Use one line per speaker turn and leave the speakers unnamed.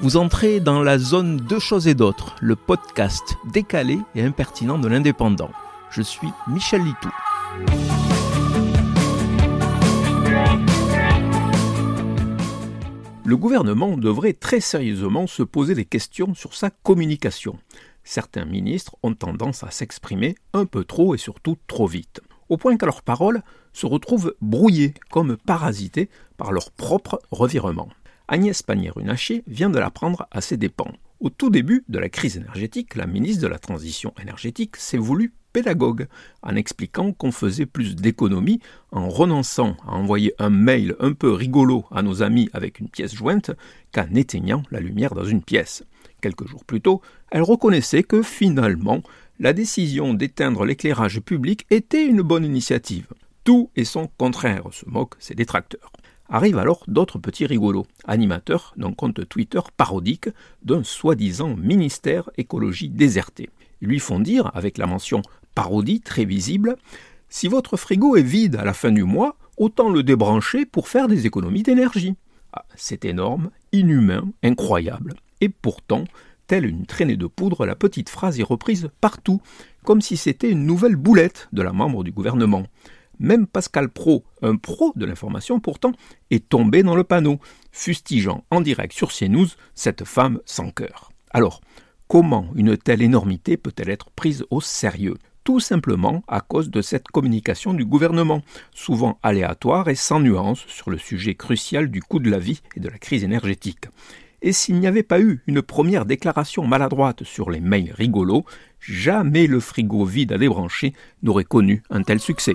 Vous entrez dans la zone Deux choses et d'autres, le podcast décalé et impertinent de l'indépendant. Je suis Michel Litou. Le gouvernement devrait très sérieusement se poser des questions sur sa communication. Certains ministres ont tendance à s'exprimer un peu trop et surtout trop vite, au point que leurs paroles se retrouvent brouillées comme parasitées par leur propre revirement. Agnès Pannier-Runacher vient de l'apprendre à ses dépens. Au tout début de la crise énergétique, la ministre de la Transition énergétique s'est voulue pédagogue en expliquant qu'on faisait plus d'économies en renonçant à envoyer un mail un peu rigolo à nos amis avec une pièce jointe qu'en éteignant la lumière dans une pièce. Quelques jours plus tôt, elle reconnaissait que finalement, la décision d'éteindre l'éclairage public était une bonne initiative. Tout et son contraire, se moquent ses détracteurs. Arrivent alors d'autres petits rigolos, animateurs d'un compte Twitter parodique d'un soi-disant ministère écologie déserté. Ils lui font dire, avec la mention parodie très visible, si votre frigo est vide à la fin du mois, autant le débrancher pour faire des économies d'énergie. Ah, c'est énorme, inhumain, incroyable. Et pourtant, telle une traînée de poudre, la petite phrase est reprise partout, comme si c'était une nouvelle boulette de la membre du gouvernement. Même Pascal Pro, un pro de l'information pourtant, est tombé dans le panneau, fustigeant en direct sur CNews cette femme sans cœur. Alors, comment une telle énormité peut-elle être prise au sérieux? Tout simplement à cause de cette communication du gouvernement, souvent aléatoire et sans nuance sur le sujet crucial du coût de la vie et de la crise énergétique. Et s'il n'y avait pas eu une première déclaration maladroite sur les mails rigolos, jamais le frigo vide à débrancher n'aurait connu un tel succès.